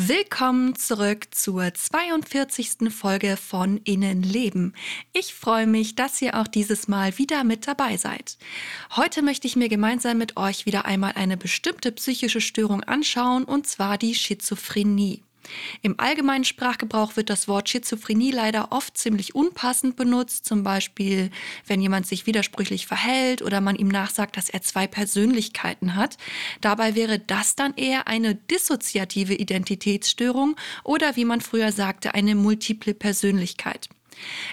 Willkommen zurück zur 42. Folge von Innenleben. Ich freue mich, dass ihr auch dieses Mal wieder mit dabei seid. Heute möchte ich mir gemeinsam mit euch wieder einmal eine bestimmte psychische Störung anschauen, und zwar die Schizophrenie. Im allgemeinen Sprachgebrauch wird das Wort Schizophrenie leider oft ziemlich unpassend benutzt, zum Beispiel wenn jemand sich widersprüchlich verhält oder man ihm nachsagt, dass er zwei Persönlichkeiten hat. Dabei wäre das dann eher eine dissoziative Identitätsstörung oder wie man früher sagte, eine multiple Persönlichkeit.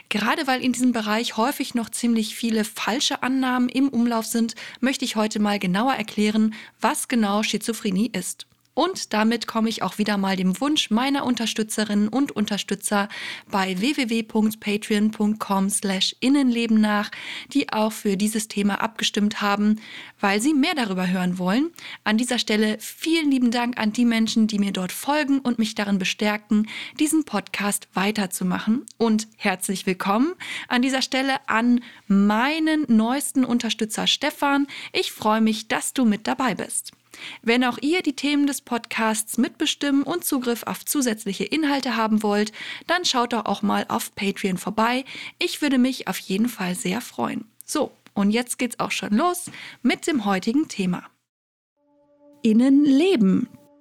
Gerade weil in diesem Bereich häufig noch ziemlich viele falsche Annahmen im Umlauf sind, möchte ich heute mal genauer erklären, was genau Schizophrenie ist. Und damit komme ich auch wieder mal dem Wunsch meiner Unterstützerinnen und Unterstützer bei www.patreon.com slash Innenleben nach, die auch für dieses Thema abgestimmt haben, weil sie mehr darüber hören wollen. An dieser Stelle vielen lieben Dank an die Menschen, die mir dort folgen und mich darin bestärken, diesen Podcast weiterzumachen. Und herzlich willkommen an dieser Stelle an meinen neuesten Unterstützer Stefan. Ich freue mich, dass du mit dabei bist. Wenn auch ihr die Themen des Podcasts mitbestimmen und Zugriff auf zusätzliche Inhalte haben wollt, dann schaut doch auch mal auf Patreon vorbei. Ich würde mich auf jeden Fall sehr freuen. So, und jetzt geht's auch schon los mit dem heutigen Thema. Innenleben,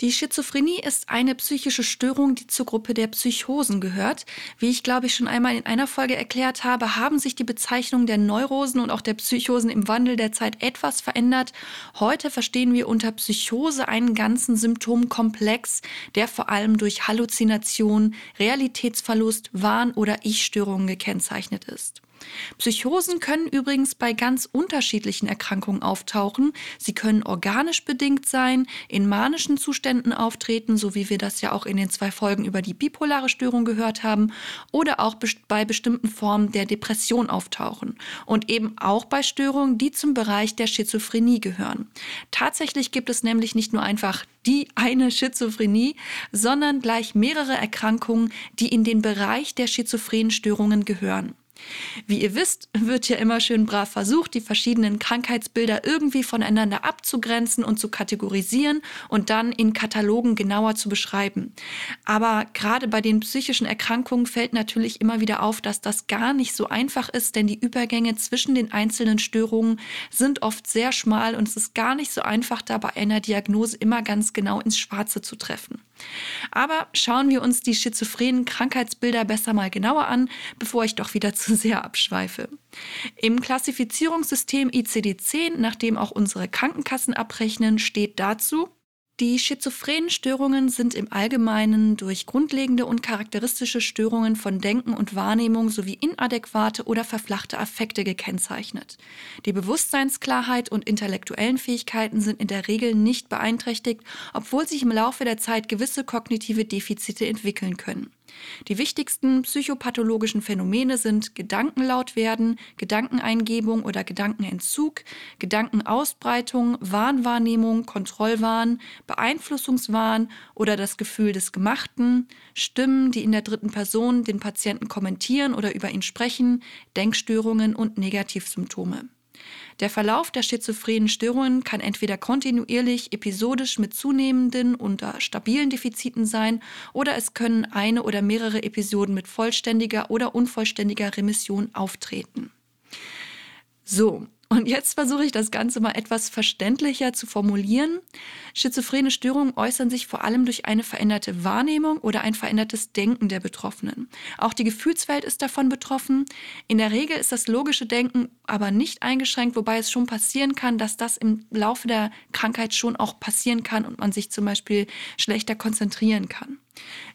Die Schizophrenie ist eine psychische Störung, die zur Gruppe der Psychosen gehört. Wie ich glaube ich schon einmal in einer Folge erklärt habe, haben sich die Bezeichnungen der Neurosen und auch der Psychosen im Wandel der Zeit etwas verändert. Heute verstehen wir unter Psychose einen ganzen Symptomkomplex, der vor allem durch Halluzination, Realitätsverlust, Wahn- oder Ich-Störungen gekennzeichnet ist. Psychosen können übrigens bei ganz unterschiedlichen Erkrankungen auftauchen. Sie können organisch bedingt sein, in manischen Zuständen auftreten, so wie wir das ja auch in den zwei Folgen über die bipolare Störung gehört haben, oder auch bei bestimmten Formen der Depression auftauchen. Und eben auch bei Störungen, die zum Bereich der Schizophrenie gehören. Tatsächlich gibt es nämlich nicht nur einfach die eine Schizophrenie, sondern gleich mehrere Erkrankungen, die in den Bereich der schizophrenen Störungen gehören. Wie ihr wisst, wird ja immer schön brav versucht, die verschiedenen Krankheitsbilder irgendwie voneinander abzugrenzen und zu kategorisieren und dann in Katalogen genauer zu beschreiben. Aber gerade bei den psychischen Erkrankungen fällt natürlich immer wieder auf, dass das gar nicht so einfach ist, denn die Übergänge zwischen den einzelnen Störungen sind oft sehr schmal und es ist gar nicht so einfach, da bei einer Diagnose immer ganz genau ins Schwarze zu treffen. Aber schauen wir uns die schizophrenen Krankheitsbilder besser mal genauer an, bevor ich doch wieder zu sehr abschweife. Im Klassifizierungssystem ICD-10, nach dem auch unsere Krankenkassen abrechnen, steht dazu, die schizophrenen Störungen sind im Allgemeinen durch grundlegende und charakteristische Störungen von Denken und Wahrnehmung sowie inadäquate oder verflachte Affekte gekennzeichnet. Die Bewusstseinsklarheit und intellektuellen Fähigkeiten sind in der Regel nicht beeinträchtigt, obwohl sich im Laufe der Zeit gewisse kognitive Defizite entwickeln können. Die wichtigsten psychopathologischen Phänomene sind Gedankenlautwerden, Gedankeneingebung oder Gedankenentzug, Gedankenausbreitung, Wahnwahrnehmung, Kontrollwahn, Beeinflussungswahn oder das Gefühl des Gemachten, Stimmen, die in der dritten Person den Patienten kommentieren oder über ihn sprechen, Denkstörungen und Negativsymptome. Der Verlauf der schizophrenen Störungen kann entweder kontinuierlich, episodisch mit zunehmenden oder stabilen Defiziten sein oder es können eine oder mehrere Episoden mit vollständiger oder unvollständiger Remission auftreten. So, und jetzt versuche ich das Ganze mal etwas verständlicher zu formulieren. Schizophrene Störungen äußern sich vor allem durch eine veränderte Wahrnehmung oder ein verändertes Denken der Betroffenen. Auch die Gefühlswelt ist davon betroffen. In der Regel ist das logische Denken aber nicht eingeschränkt, wobei es schon passieren kann, dass das im Laufe der Krankheit schon auch passieren kann und man sich zum Beispiel schlechter konzentrieren kann.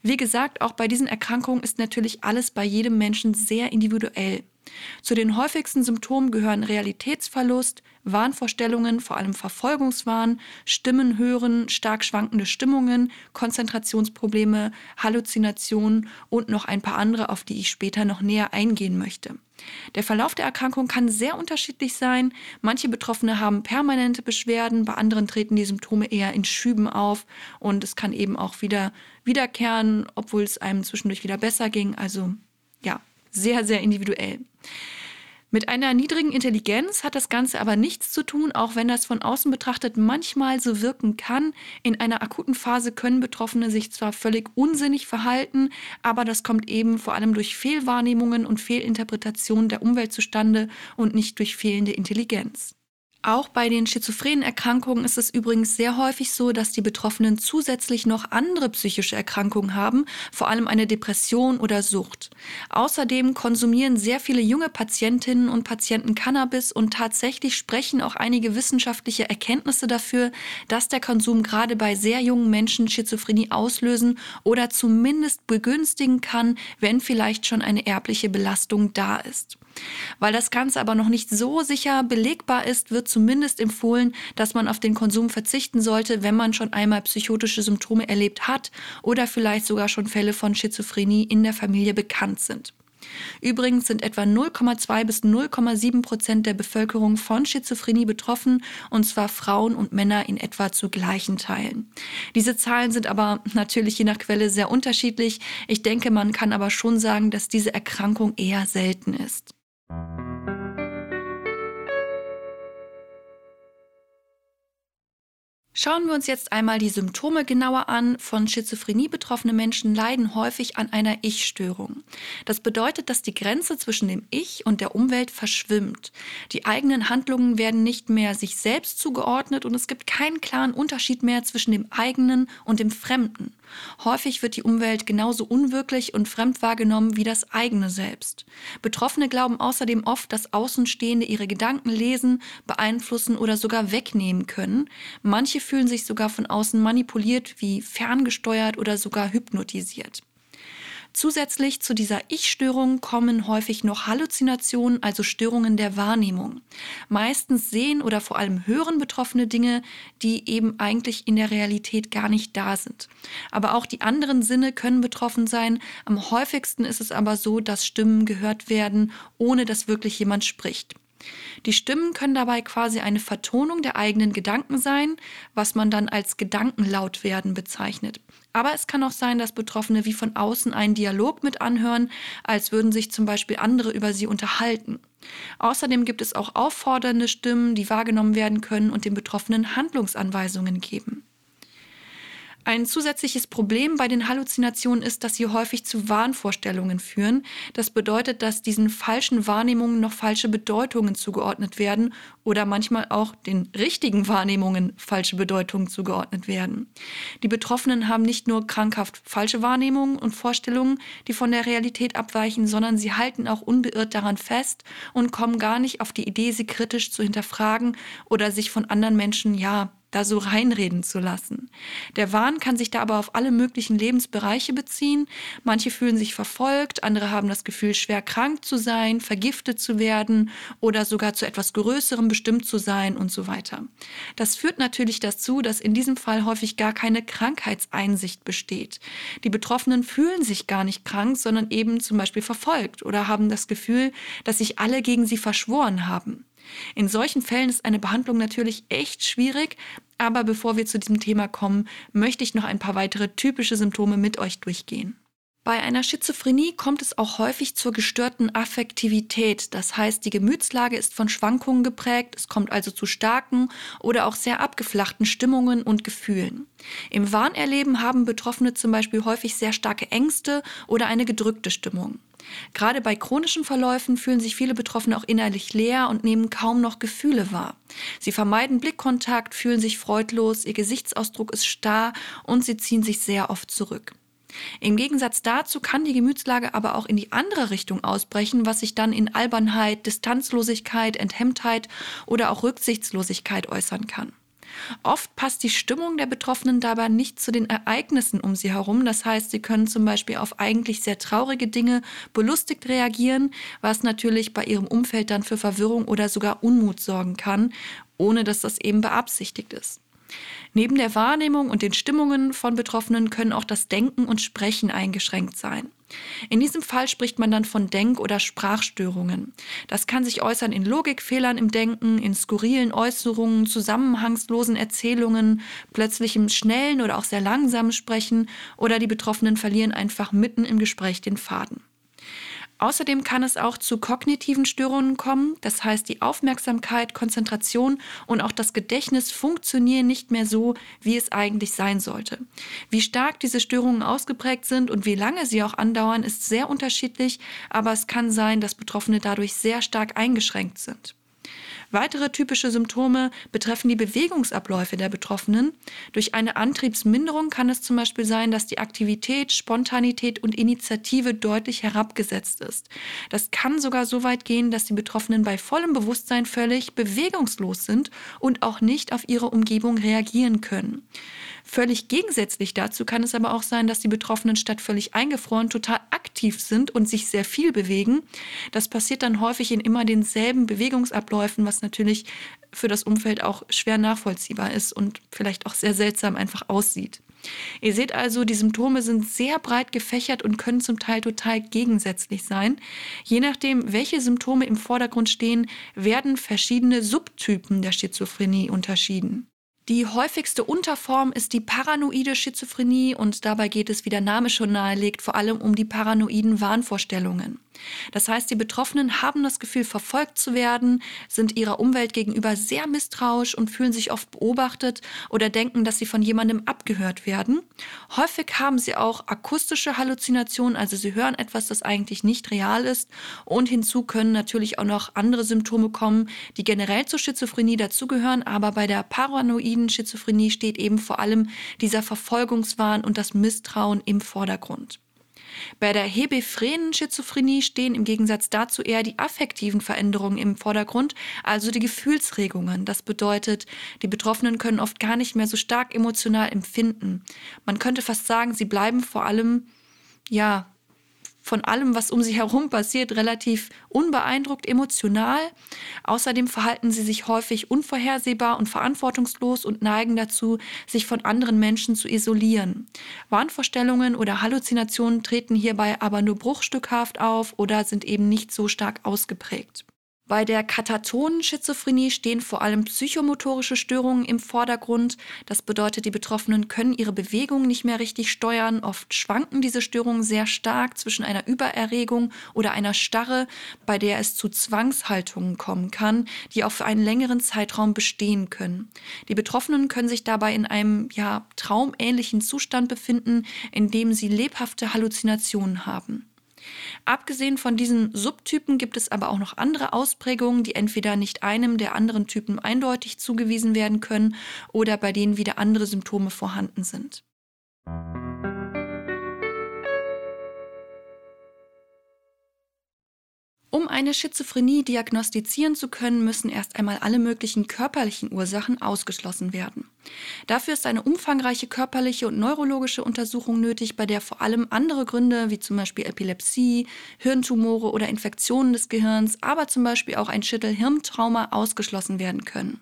Wie gesagt, auch bei diesen Erkrankungen ist natürlich alles bei jedem Menschen sehr individuell. Zu den häufigsten Symptomen gehören Realitätsverlust, Wahnvorstellungen, vor allem Verfolgungswahn, Stimmen hören, stark schwankende Stimmungen, Konzentrationsprobleme, Halluzinationen und noch ein paar andere, auf die ich später noch näher eingehen möchte. Der Verlauf der Erkrankung kann sehr unterschiedlich sein. Manche Betroffene haben permanente Beschwerden, bei anderen treten die Symptome eher in Schüben auf und es kann eben auch wieder wiederkehren, obwohl es einem zwischendurch wieder besser ging. Also ja, sehr, sehr individuell. Mit einer niedrigen Intelligenz hat das Ganze aber nichts zu tun, auch wenn das von außen betrachtet manchmal so wirken kann. In einer akuten Phase können Betroffene sich zwar völlig unsinnig verhalten, aber das kommt eben vor allem durch Fehlwahrnehmungen und Fehlinterpretationen der Umwelt zustande und nicht durch fehlende Intelligenz. Auch bei den schizophrenen Erkrankungen ist es übrigens sehr häufig so, dass die Betroffenen zusätzlich noch andere psychische Erkrankungen haben, vor allem eine Depression oder Sucht. Außerdem konsumieren sehr viele junge Patientinnen und Patienten Cannabis und tatsächlich sprechen auch einige wissenschaftliche Erkenntnisse dafür, dass der Konsum gerade bei sehr jungen Menschen Schizophrenie auslösen oder zumindest begünstigen kann, wenn vielleicht schon eine erbliche Belastung da ist. Weil das Ganze aber noch nicht so sicher belegbar ist, wird zumindest empfohlen, dass man auf den Konsum verzichten sollte, wenn man schon einmal psychotische Symptome erlebt hat oder vielleicht sogar schon Fälle von Schizophrenie in der Familie bekannt sind. Übrigens sind etwa 0,2 bis 0,7 Prozent der Bevölkerung von Schizophrenie betroffen, und zwar Frauen und Männer in etwa zu gleichen Teilen. Diese Zahlen sind aber natürlich je nach Quelle sehr unterschiedlich. Ich denke, man kann aber schon sagen, dass diese Erkrankung eher selten ist. Thank you. Schauen wir uns jetzt einmal die Symptome genauer an. Von Schizophrenie betroffene Menschen leiden häufig an einer Ich-Störung. Das bedeutet, dass die Grenze zwischen dem Ich und der Umwelt verschwimmt. Die eigenen Handlungen werden nicht mehr sich selbst zugeordnet und es gibt keinen klaren Unterschied mehr zwischen dem eigenen und dem Fremden. Häufig wird die Umwelt genauso unwirklich und fremd wahrgenommen wie das eigene Selbst. Betroffene glauben außerdem oft, dass Außenstehende ihre Gedanken lesen, beeinflussen oder sogar wegnehmen können. Manche fühlen sich sogar von außen manipuliert, wie ferngesteuert oder sogar hypnotisiert. Zusätzlich zu dieser Ich-Störung kommen häufig noch Halluzinationen, also Störungen der Wahrnehmung. Meistens sehen oder vor allem hören Betroffene Dinge, die eben eigentlich in der Realität gar nicht da sind. Aber auch die anderen Sinne können betroffen sein. Am häufigsten ist es aber so, dass Stimmen gehört werden, ohne dass wirklich jemand spricht. Die Stimmen können dabei quasi eine Vertonung der eigenen Gedanken sein, was man dann als Gedankenlautwerden bezeichnet. Aber es kann auch sein, dass Betroffene wie von außen einen Dialog mit anhören, als würden sich zum Beispiel andere über sie unterhalten. Außerdem gibt es auch auffordernde Stimmen, die wahrgenommen werden können und den Betroffenen Handlungsanweisungen geben. Ein zusätzliches Problem bei den Halluzinationen ist, dass sie häufig zu Wahnvorstellungen führen. Das bedeutet, dass diesen falschen Wahrnehmungen noch falsche Bedeutungen zugeordnet werden oder manchmal auch den richtigen Wahrnehmungen falsche Bedeutungen zugeordnet werden. Die Betroffenen haben nicht nur krankhaft falsche Wahrnehmungen und Vorstellungen, die von der Realität abweichen, sondern sie halten auch unbeirrt daran fest und kommen gar nicht auf die Idee, sie kritisch zu hinterfragen oder sich von anderen Menschen, ja, da so reinreden zu lassen. Der Wahn kann sich da aber auf alle möglichen Lebensbereiche beziehen. Manche fühlen sich verfolgt, andere haben das Gefühl, schwer krank zu sein, vergiftet zu werden oder sogar zu etwas Größerem bestimmt zu sein und so weiter. Das führt natürlich dazu, dass in diesem Fall häufig gar keine Krankheitseinsicht besteht. Die Betroffenen fühlen sich gar nicht krank, sondern eben zum Beispiel verfolgt oder haben das Gefühl, dass sich alle gegen sie verschworen haben. In solchen Fällen ist eine Behandlung natürlich echt schwierig, aber bevor wir zu diesem Thema kommen, möchte ich noch ein paar weitere typische Symptome mit euch durchgehen. Bei einer Schizophrenie kommt es auch häufig zur gestörten Affektivität. Das heißt, die Gemütslage ist von Schwankungen geprägt, es kommt also zu starken oder auch sehr abgeflachten Stimmungen und Gefühlen. Im Wahnerleben haben Betroffene zum Beispiel häufig sehr starke Ängste oder eine gedrückte Stimmung. Gerade bei chronischen Verläufen fühlen sich viele Betroffene auch innerlich leer und nehmen kaum noch Gefühle wahr. Sie vermeiden Blickkontakt, fühlen sich freudlos, ihr Gesichtsausdruck ist starr und sie ziehen sich sehr oft zurück. Im Gegensatz dazu kann die Gemütslage aber auch in die andere Richtung ausbrechen, was sich dann in Albernheit, Distanzlosigkeit, Enthemmtheit oder auch Rücksichtslosigkeit äußern kann. Oft passt die Stimmung der Betroffenen dabei nicht zu den Ereignissen um sie herum. Das heißt, sie können zum Beispiel auf eigentlich sehr traurige Dinge belustigt reagieren, was natürlich bei ihrem Umfeld dann für Verwirrung oder sogar Unmut sorgen kann, ohne dass das eben beabsichtigt ist. Neben der Wahrnehmung und den Stimmungen von Betroffenen können auch das Denken und Sprechen eingeschränkt sein. In diesem Fall spricht man dann von Denk- oder Sprachstörungen. Das kann sich äußern in Logikfehlern im Denken, in skurrilen Äußerungen, zusammenhangslosen Erzählungen, plötzlichem schnellen oder auch sehr langsamen Sprechen oder die Betroffenen verlieren einfach mitten im Gespräch den Faden. Außerdem kann es auch zu kognitiven Störungen kommen, das heißt die Aufmerksamkeit, Konzentration und auch das Gedächtnis funktionieren nicht mehr so, wie es eigentlich sein sollte. Wie stark diese Störungen ausgeprägt sind und wie lange sie auch andauern, ist sehr unterschiedlich, aber es kann sein, dass Betroffene dadurch sehr stark eingeschränkt sind. Weitere typische Symptome betreffen die Bewegungsabläufe der Betroffenen. Durch eine Antriebsminderung kann es zum Beispiel sein, dass die Aktivität, Spontanität und Initiative deutlich herabgesetzt ist. Das kann sogar so weit gehen, dass die Betroffenen bei vollem Bewusstsein völlig bewegungslos sind und auch nicht auf ihre Umgebung reagieren können. Völlig gegensätzlich dazu kann es aber auch sein, dass die Betroffenen statt völlig eingefroren total aktiv sind und sich sehr viel bewegen. Das passiert dann häufig in immer denselben Bewegungsabläufen, was natürlich für das Umfeld auch schwer nachvollziehbar ist und vielleicht auch sehr seltsam einfach aussieht. Ihr seht also, die Symptome sind sehr breit gefächert und können zum Teil total gegensätzlich sein. Je nachdem, welche Symptome im Vordergrund stehen, werden verschiedene Subtypen der Schizophrenie unterschieden. Die häufigste Unterform ist die paranoide Schizophrenie und dabei geht es, wie der Name schon nahelegt, vor allem um die paranoiden Wahnvorstellungen. Das heißt, die Betroffenen haben das Gefühl, verfolgt zu werden, sind ihrer Umwelt gegenüber sehr misstrauisch und fühlen sich oft beobachtet oder denken, dass sie von jemandem abgehört werden. Häufig haben sie auch akustische Halluzinationen, also sie hören etwas, das eigentlich nicht real ist. Und hinzu können natürlich auch noch andere Symptome kommen, die generell zur Schizophrenie dazugehören, aber bei der paranoiden Schizophrenie steht eben vor allem dieser Verfolgungswahn und das Misstrauen im Vordergrund. Bei der hebephrenen Schizophrenie stehen im Gegensatz dazu eher die affektiven Veränderungen im Vordergrund, also die Gefühlsregungen. Das bedeutet, die Betroffenen können oft gar nicht mehr so stark emotional empfinden. Man könnte fast sagen, sie bleiben vor allem ja von allem, was um sie herum passiert, relativ unbeeindruckt emotional. Außerdem verhalten sie sich häufig unvorhersehbar und verantwortungslos und neigen dazu, sich von anderen Menschen zu isolieren. Wahnvorstellungen oder Halluzinationen treten hierbei aber nur bruchstückhaft auf oder sind eben nicht so stark ausgeprägt. Bei der katatonen Schizophrenie stehen vor allem psychomotorische Störungen im Vordergrund. Das bedeutet, die Betroffenen können ihre Bewegungen nicht mehr richtig steuern. Oft schwanken diese Störungen sehr stark zwischen einer Übererregung oder einer Starre, bei der es zu Zwangshaltungen kommen kann, die auch für einen längeren Zeitraum bestehen können. Die Betroffenen können sich dabei in einem ja traumähnlichen Zustand befinden, in dem sie lebhafte Halluzinationen haben. Abgesehen von diesen Subtypen gibt es aber auch noch andere Ausprägungen, die entweder nicht einem der anderen Typen eindeutig zugewiesen werden können oder bei denen wieder andere Symptome vorhanden sind. Um eine Schizophrenie diagnostizieren zu können, müssen erst einmal alle möglichen körperlichen Ursachen ausgeschlossen werden. Dafür ist eine umfangreiche körperliche und neurologische Untersuchung nötig, bei der vor allem andere Gründe wie zum Beispiel Epilepsie, Hirntumore oder Infektionen des Gehirns, aber zum Beispiel auch ein Schüttelhirntrauma ausgeschlossen werden können.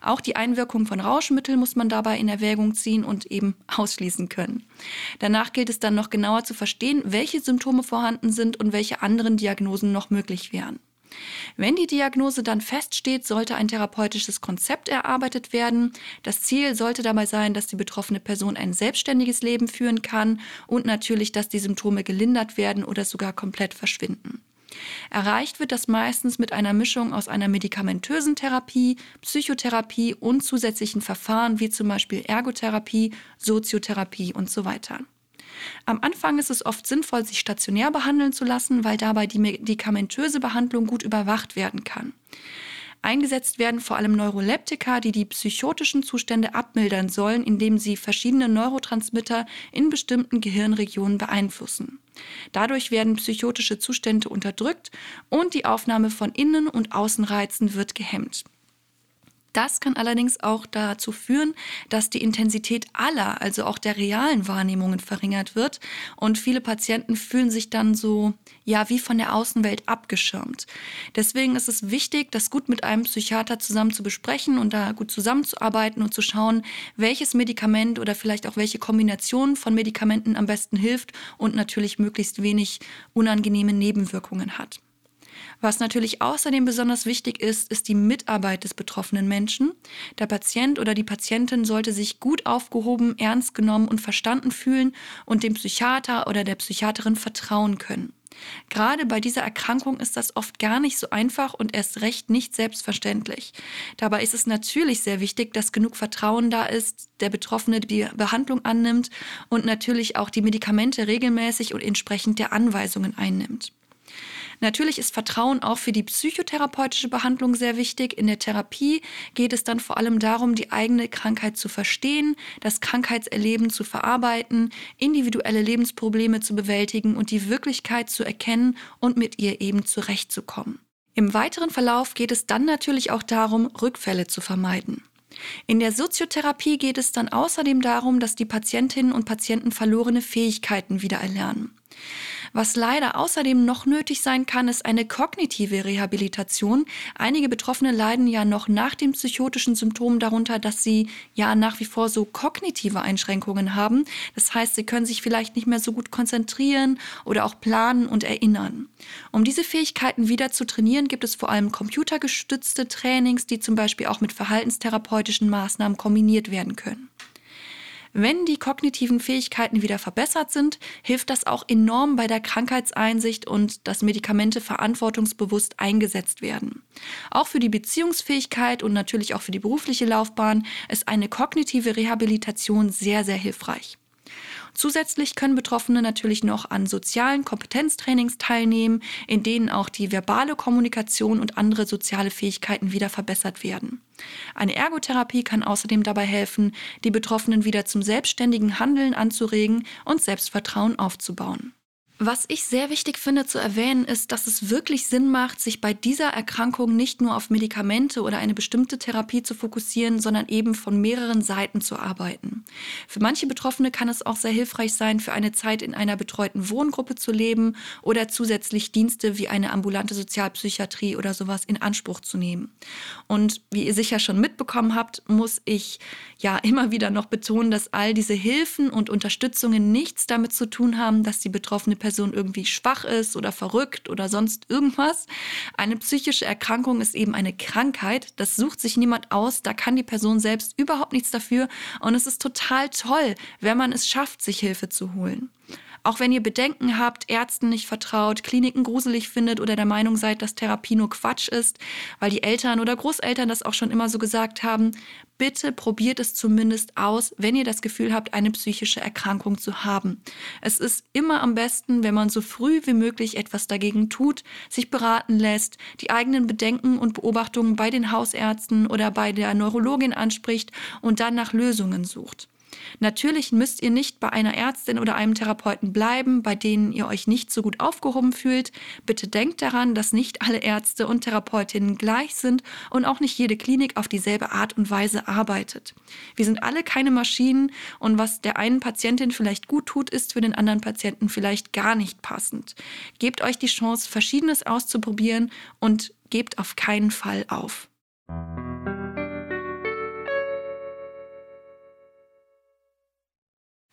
Auch die Einwirkung von Rauschmitteln muss man dabei in Erwägung ziehen und eben ausschließen können. Danach gilt es dann noch genauer zu verstehen, welche Symptome vorhanden sind und welche anderen Diagnosen noch möglich wären. Wenn die Diagnose dann feststeht, sollte ein therapeutisches Konzept erarbeitet werden. Das Ziel sollte dabei sein, dass die betroffene Person ein selbstständiges Leben führen kann und natürlich, dass die Symptome gelindert werden oder sogar komplett verschwinden. Erreicht wird das meistens mit einer Mischung aus einer medikamentösen Therapie, Psychotherapie und zusätzlichen Verfahren wie zum Beispiel Ergotherapie, Soziotherapie und so weiter. Am Anfang ist es oft sinnvoll, sich stationär behandeln zu lassen, weil dabei die medikamentöse Behandlung gut überwacht werden kann. Eingesetzt werden vor allem Neuroleptika, die die psychotischen Zustände abmildern sollen, indem sie verschiedene Neurotransmitter in bestimmten Gehirnregionen beeinflussen. Dadurch werden psychotische Zustände unterdrückt und die Aufnahme von Innen- und Außenreizen wird gehemmt. Das kann allerdings auch dazu führen, dass die Intensität aller, also auch der realen Wahrnehmungen verringert wird und viele Patienten fühlen sich dann so, ja, wie von der Außenwelt abgeschirmt. Deswegen ist es wichtig, das gut mit einem Psychiater zusammen zu besprechen und da gut zusammenzuarbeiten und zu schauen, welches Medikament oder vielleicht auch welche Kombination von Medikamenten am besten hilft und natürlich möglichst wenig unangenehme Nebenwirkungen hat. Was natürlich außerdem besonders wichtig ist, ist die Mitarbeit des betroffenen Menschen. Der Patient oder die Patientin sollte sich gut aufgehoben, ernst genommen und verstanden fühlen und dem Psychiater oder der Psychiaterin vertrauen können. Gerade bei dieser Erkrankung ist das oft gar nicht so einfach und erst recht nicht selbstverständlich. Dabei ist es natürlich sehr wichtig, dass genug Vertrauen da ist, der Betroffene die Behandlung annimmt und natürlich auch die Medikamente regelmäßig und entsprechend der Anweisungen einnimmt. Natürlich ist Vertrauen auch für die psychotherapeutische Behandlung sehr wichtig. In der Therapie geht es dann vor allem darum, die eigene Krankheit zu verstehen, das Krankheitserleben zu verarbeiten, individuelle Lebensprobleme zu bewältigen und die Wirklichkeit zu erkennen und mit ihr eben zurechtzukommen. Im weiteren Verlauf geht es dann natürlich auch darum, Rückfälle zu vermeiden. In der Soziotherapie geht es dann außerdem darum, dass die Patientinnen und Patienten verlorene Fähigkeiten wiedererlernen. Was leider außerdem noch nötig sein kann, ist eine kognitive Rehabilitation. Einige Betroffene leiden ja noch nach den psychotischen Symptomen darunter, dass sie ja nach wie vor so kognitive Einschränkungen haben. Das heißt, sie können sich vielleicht nicht mehr so gut konzentrieren oder auch planen und erinnern. Um diese Fähigkeiten wieder zu trainieren, gibt es vor allem computergestützte Trainings, die zum Beispiel auch mit verhaltenstherapeutischen Maßnahmen kombiniert werden können. Wenn die kognitiven Fähigkeiten wieder verbessert sind, hilft das auch enorm bei der Krankheitseinsicht und dass Medikamente verantwortungsbewusst eingesetzt werden. Auch für die Beziehungsfähigkeit und natürlich auch für die berufliche Laufbahn ist eine kognitive Rehabilitation sehr, sehr hilfreich. Zusätzlich können Betroffene natürlich noch an sozialen Kompetenztrainings teilnehmen, in denen auch die verbale Kommunikation und andere soziale Fähigkeiten wieder verbessert werden. Eine Ergotherapie kann außerdem dabei helfen, die Betroffenen wieder zum selbstständigen Handeln anzuregen und Selbstvertrauen aufzubauen. Was ich sehr wichtig finde zu erwähnen, ist, dass es wirklich Sinn macht, sich bei dieser Erkrankung nicht nur auf Medikamente oder eine bestimmte Therapie zu fokussieren, sondern eben von mehreren Seiten zu arbeiten. Für manche Betroffene kann es auch sehr hilfreich sein, für eine Zeit in einer betreuten Wohngruppe zu leben oder zusätzlich Dienste wie eine ambulante Sozialpsychiatrie oder sowas in Anspruch zu nehmen. Und wie ihr sicher schon mitbekommen habt, muss ich ja immer wieder noch betonen, dass all diese Hilfen und Unterstützungen nichts damit zu tun haben, dass die betroffene Person irgendwie schwach ist oder verrückt oder sonst irgendwas. Eine psychische Erkrankung ist eben eine Krankheit. Das sucht sich niemand aus. Da kann die Person selbst überhaupt nichts dafür. Und es ist total toll, wenn man es schafft, sich Hilfe zu holen. Auch wenn ihr Bedenken habt, Ärzten nicht vertraut, Kliniken gruselig findet oder der Meinung seid, dass Therapie nur Quatsch ist, weil die Eltern oder Großeltern das auch schon immer so gesagt haben, bitte probiert es zumindest aus, wenn ihr das Gefühl habt, eine psychische Erkrankung zu haben. Es ist immer am besten, wenn man so früh wie möglich etwas dagegen tut, sich beraten lässt, die eigenen Bedenken und Beobachtungen bei den Hausärzten oder bei der Neurologin anspricht und dann nach Lösungen sucht. Natürlich müsst ihr nicht bei einer Ärztin oder einem Therapeuten bleiben, bei denen ihr euch nicht so gut aufgehoben fühlt. Bitte denkt daran, dass nicht alle Ärzte und Therapeutinnen gleich sind und auch nicht jede Klinik auf dieselbe Art und Weise arbeitet. Wir sind alle keine Maschinen und was der einen Patientin vielleicht gut tut, ist für den anderen Patienten vielleicht gar nicht passend. Gebt euch die Chance, Verschiedenes auszuprobieren und gebt auf keinen Fall auf.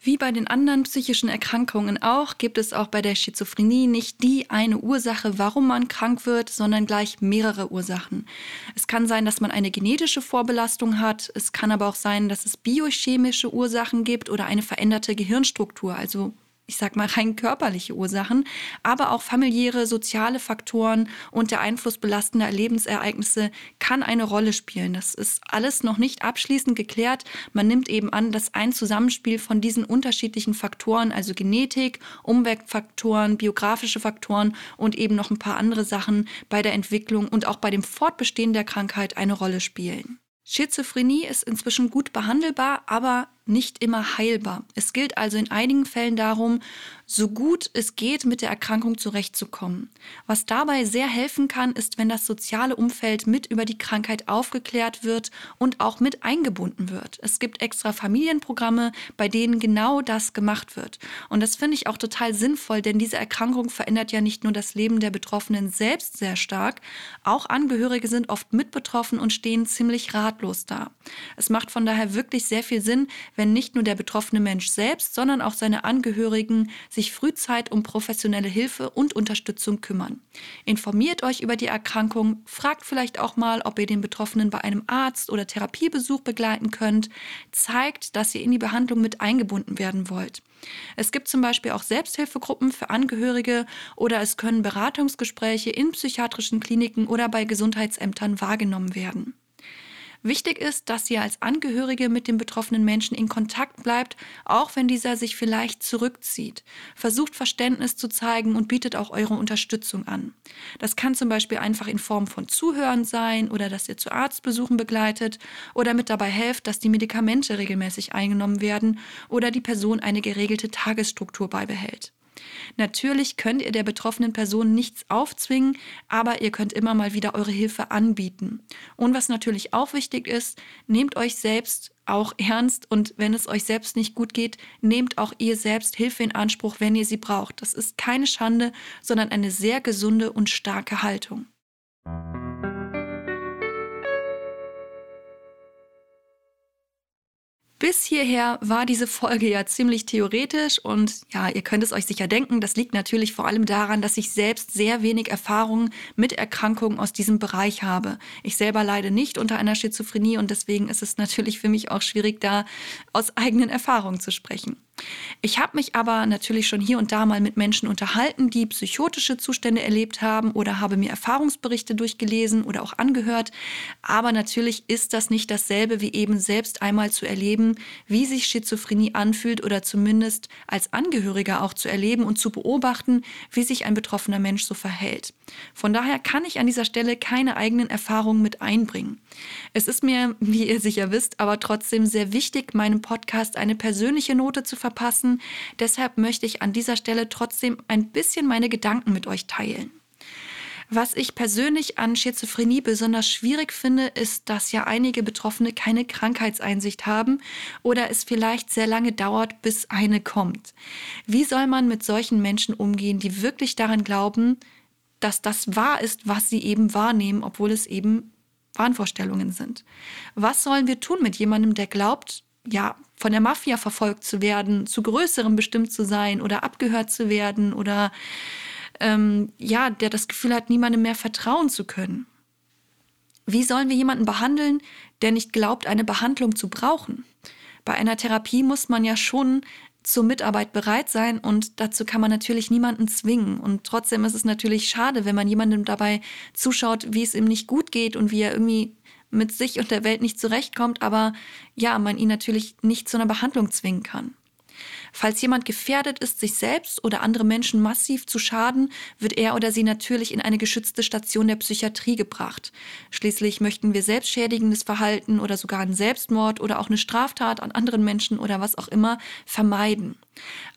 Wie bei den anderen psychischen Erkrankungen auch, gibt es auch bei der Schizophrenie nicht die eine Ursache, warum man krank wird, sondern gleich mehrere Ursachen. Es kann sein, dass man eine genetische Vorbelastung hat. Es kann aber auch sein, dass es biochemische Ursachen gibt oder eine veränderte Gehirnstruktur, also ich sag mal, rein körperliche Ursachen, aber auch familiäre, soziale Faktoren und der Einfluss belastender Lebensereignisse kann eine Rolle spielen. Das ist alles noch nicht abschließend geklärt. Man nimmt eben an, dass ein Zusammenspiel von diesen unterschiedlichen Faktoren, also Genetik, Umweltfaktoren, biografische Faktoren und eben noch ein paar andere Sachen bei der Entwicklung und auch bei dem Fortbestehen der Krankheit eine Rolle spielen. Schizophrenie ist inzwischen gut behandelbar, aber nicht immer heilbar. Es gilt also in einigen Fällen darum, so gut es geht, mit der Erkrankung zurechtzukommen. Was dabei sehr helfen kann, ist, wenn das soziale Umfeld mit über die Krankheit aufgeklärt wird und auch mit eingebunden wird. Es gibt extra Familienprogramme, bei denen genau das gemacht wird. Und das finde ich auch total sinnvoll, denn diese Erkrankung verändert ja nicht nur das Leben der Betroffenen selbst sehr stark, auch Angehörige sind oft mit betroffen und stehen ziemlich ratlos da. Es macht von daher wirklich sehr viel Sinn, wenn nicht nur der betroffene Mensch selbst, sondern auch seine Angehörigen sich sich frühzeit um professionelle Hilfe und Unterstützung kümmern. Informiert euch über die Erkrankung, fragt vielleicht auch mal, ob ihr den Betroffenen bei einem Arzt oder Therapiebesuch begleiten könnt, zeigt, dass ihr in die Behandlung mit eingebunden werden wollt. Es gibt zum Beispiel auch Selbsthilfegruppen für Angehörige oder es können Beratungsgespräche in psychiatrischen Kliniken oder bei Gesundheitsämtern wahrgenommen werden. Wichtig ist, dass ihr als Angehörige mit dem betroffenen Menschen in Kontakt bleibt, auch wenn dieser sich vielleicht zurückzieht. Versucht Verständnis zu zeigen und bietet auch eure Unterstützung an. Das kann zum Beispiel einfach in Form von Zuhören sein oder dass ihr zu Arztbesuchen begleitet oder mit dabei helft, dass die Medikamente regelmäßig eingenommen werden oder die Person eine geregelte Tagesstruktur beibehält. Natürlich könnt ihr der betroffenen Person nichts aufzwingen, aber ihr könnt immer mal wieder eure Hilfe anbieten. Und was natürlich auch wichtig ist, nehmt euch selbst auch ernst und wenn es euch selbst nicht gut geht, nehmt auch ihr selbst Hilfe in Anspruch, wenn ihr sie braucht. Das ist keine Schande, sondern eine sehr gesunde und starke Haltung. Bis hierher war diese Folge ja ziemlich theoretisch und ja, ihr könnt es euch sicher denken, das liegt natürlich vor allem daran, dass ich selbst sehr wenig Erfahrung mit Erkrankungen aus diesem Bereich habe. Ich selber leide nicht unter einer Schizophrenie und deswegen ist es natürlich für mich auch schwierig, da aus eigenen Erfahrungen zu sprechen. Ich habe mich aber natürlich schon hier und da mal mit Menschen unterhalten, die psychotische Zustände erlebt haben oder habe mir Erfahrungsberichte durchgelesen oder auch angehört. Aber natürlich ist das nicht dasselbe wie eben selbst einmal zu erleben, wie sich Schizophrenie anfühlt oder zumindest als Angehöriger auch zu erleben und zu beobachten, wie sich ein betroffener Mensch so verhält. Von daher kann ich an dieser Stelle keine eigenen Erfahrungen mit einbringen. Es ist mir, wie ihr sicher wisst, aber trotzdem sehr wichtig, meinem Podcast eine persönliche Note zu verpassen. Deshalb möchte ich an dieser Stelle trotzdem ein bisschen meine Gedanken mit euch teilen. Was ich persönlich an Schizophrenie besonders schwierig finde, ist, dass ja einige Betroffene keine Krankheitseinsicht haben oder es vielleicht sehr lange dauert, bis eine kommt. Wie soll man mit solchen Menschen umgehen, die wirklich daran glauben, dass das wahr ist, was sie eben wahrnehmen, obwohl es eben Wahnvorstellungen sind? Was sollen wir tun mit jemandem, der glaubt, ja, von der Mafia verfolgt zu werden, zu Größerem bestimmt zu sein oder abgehört zu werden oder ähm, ja, der das Gefühl hat, niemandem mehr vertrauen zu können. Wie sollen wir jemanden behandeln, der nicht glaubt, eine Behandlung zu brauchen? Bei einer Therapie muss man ja schon zur Mitarbeit bereit sein und dazu kann man natürlich niemanden zwingen. Und trotzdem ist es natürlich schade, wenn man jemandem dabei zuschaut, wie es ihm nicht gut geht und wie er irgendwie mit sich und der Welt nicht zurechtkommt, aber ja, man ihn natürlich nicht zu einer Behandlung zwingen kann. Falls jemand gefährdet ist, sich selbst oder andere Menschen massiv zu schaden, wird er oder sie natürlich in eine geschützte Station der Psychiatrie gebracht. Schließlich möchten wir selbstschädigendes Verhalten oder sogar einen Selbstmord oder auch eine Straftat an anderen Menschen oder was auch immer vermeiden.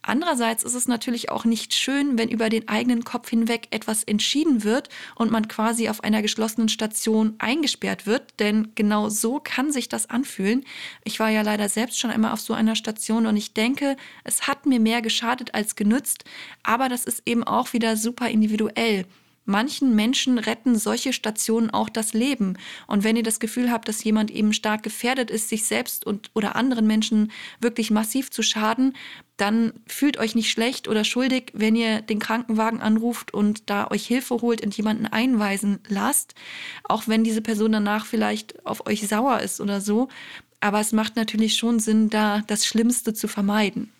Andererseits ist es natürlich auch nicht schön, wenn über den eigenen Kopf hinweg etwas entschieden wird und man quasi auf einer geschlossenen Station eingesperrt wird, denn genau so kann sich das anfühlen. Ich war ja leider selbst schon einmal auf so einer Station und ich denke, es hat mir mehr geschadet als genützt, aber das ist eben auch wieder super individuell. Manchen Menschen retten solche Stationen auch das Leben. Und wenn ihr das Gefühl habt, dass jemand eben stark gefährdet ist, sich selbst und oder anderen Menschen wirklich massiv zu schaden, dann fühlt euch nicht schlecht oder schuldig, wenn ihr den Krankenwagen anruft und da euch Hilfe holt und jemanden einweisen lasst, auch wenn diese Person danach vielleicht auf euch sauer ist oder so. Aber es macht natürlich schon Sinn, da das Schlimmste zu vermeiden.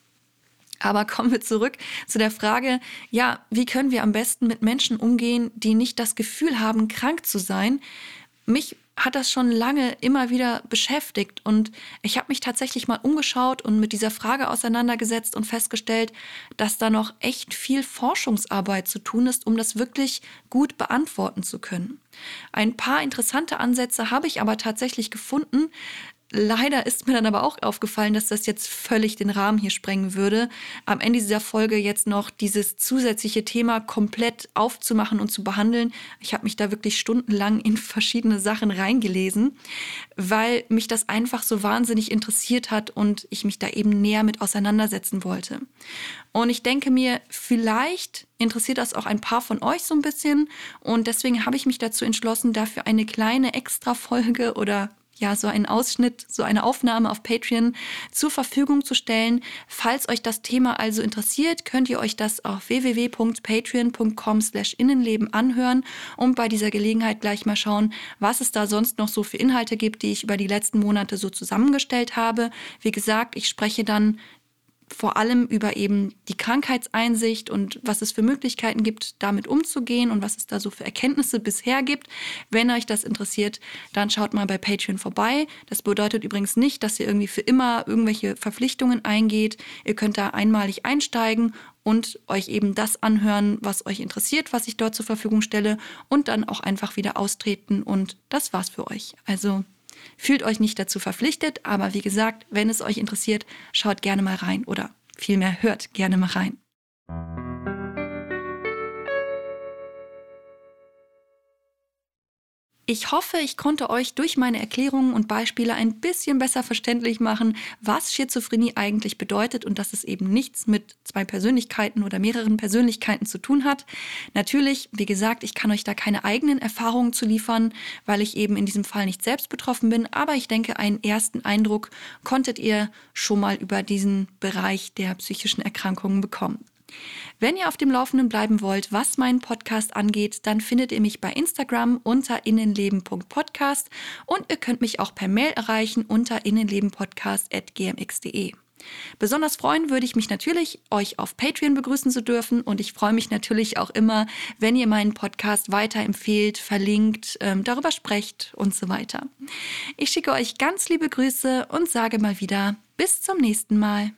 Aber kommen wir zurück zu der Frage, ja, wie können wir am besten mit Menschen umgehen, die nicht das Gefühl haben, krank zu sein? Mich hat das schon lange immer wieder beschäftigt und ich habe mich tatsächlich mal umgeschaut und mit dieser Frage auseinandergesetzt und festgestellt, dass da noch echt viel Forschungsarbeit zu tun ist, um das wirklich gut beantworten zu können. Ein paar interessante Ansätze habe ich aber tatsächlich gefunden, leider ist mir dann aber auch aufgefallen, dass das jetzt völlig den Rahmen hier sprengen würde, am Ende dieser Folge jetzt noch dieses zusätzliche Thema komplett aufzumachen und zu behandeln. Ich habe mich da wirklich stundenlang in verschiedene Sachen reingelesen, weil mich das einfach so wahnsinnig interessiert hat und ich mich da eben näher mit auseinandersetzen wollte. Und ich denke mir, vielleicht interessiert das auch ein paar von euch so ein bisschen und deswegen habe ich mich dazu entschlossen, dafür eine kleine Extra-Folge oder ja, so einen Ausschnitt, so eine Aufnahme auf Patreon zur Verfügung zu stellen. Falls euch das Thema also interessiert, könnt ihr euch das auf www.patreon.com slash Innenleben anhören und bei dieser Gelegenheit gleich mal schauen, was es da sonst noch so für Inhalte gibt, die ich über die letzten Monate so zusammengestellt habe. Wie gesagt, ich spreche dann vor allem über eben die Krankheitseinsicht und was es für Möglichkeiten gibt, damit umzugehen und was es da so für Erkenntnisse bisher gibt. Wenn euch das interessiert, dann schaut mal bei Patreon vorbei. Das bedeutet übrigens nicht, dass ihr irgendwie für immer irgendwelche Verpflichtungen eingeht. Ihr könnt da einmalig einsteigen und euch eben das anhören, was euch interessiert, was ich dort zur Verfügung stelle und dann auch einfach wieder austreten und das war's für euch. Also Fühlt euch nicht dazu verpflichtet, aber wie gesagt, wenn es euch interessiert, schaut gerne mal rein oder vielmehr hört gerne mal rein. Ich hoffe, ich konnte euch durch meine Erklärungen und Beispiele ein bisschen besser verständlich machen, was Schizophrenie eigentlich bedeutet und dass es eben nichts mit zwei Persönlichkeiten oder mehreren Persönlichkeiten zu tun hat. Natürlich, wie gesagt, ich kann euch da keine eigenen Erfahrungen zu liefern, weil ich eben in diesem Fall nicht selbst betroffen bin, aber ich denke, einen ersten Eindruck konntet ihr schon mal über diesen Bereich der psychischen Erkrankungen bekommen. Wenn ihr auf dem Laufenden bleiben wollt, was meinen Podcast angeht, dann findet ihr mich bei Instagram unter innenleben.podcast und ihr könnt mich auch per Mail erreichen unter innenlebenpodcast.gmx.de. Besonders freuen würde ich mich natürlich, euch auf Patreon begrüßen zu dürfen und ich freue mich natürlich auch immer, wenn ihr meinen Podcast weiterempfehlt, verlinkt, ähm, darüber sprecht und so weiter. Ich schicke euch ganz liebe Grüße und sage mal wieder bis zum nächsten Mal.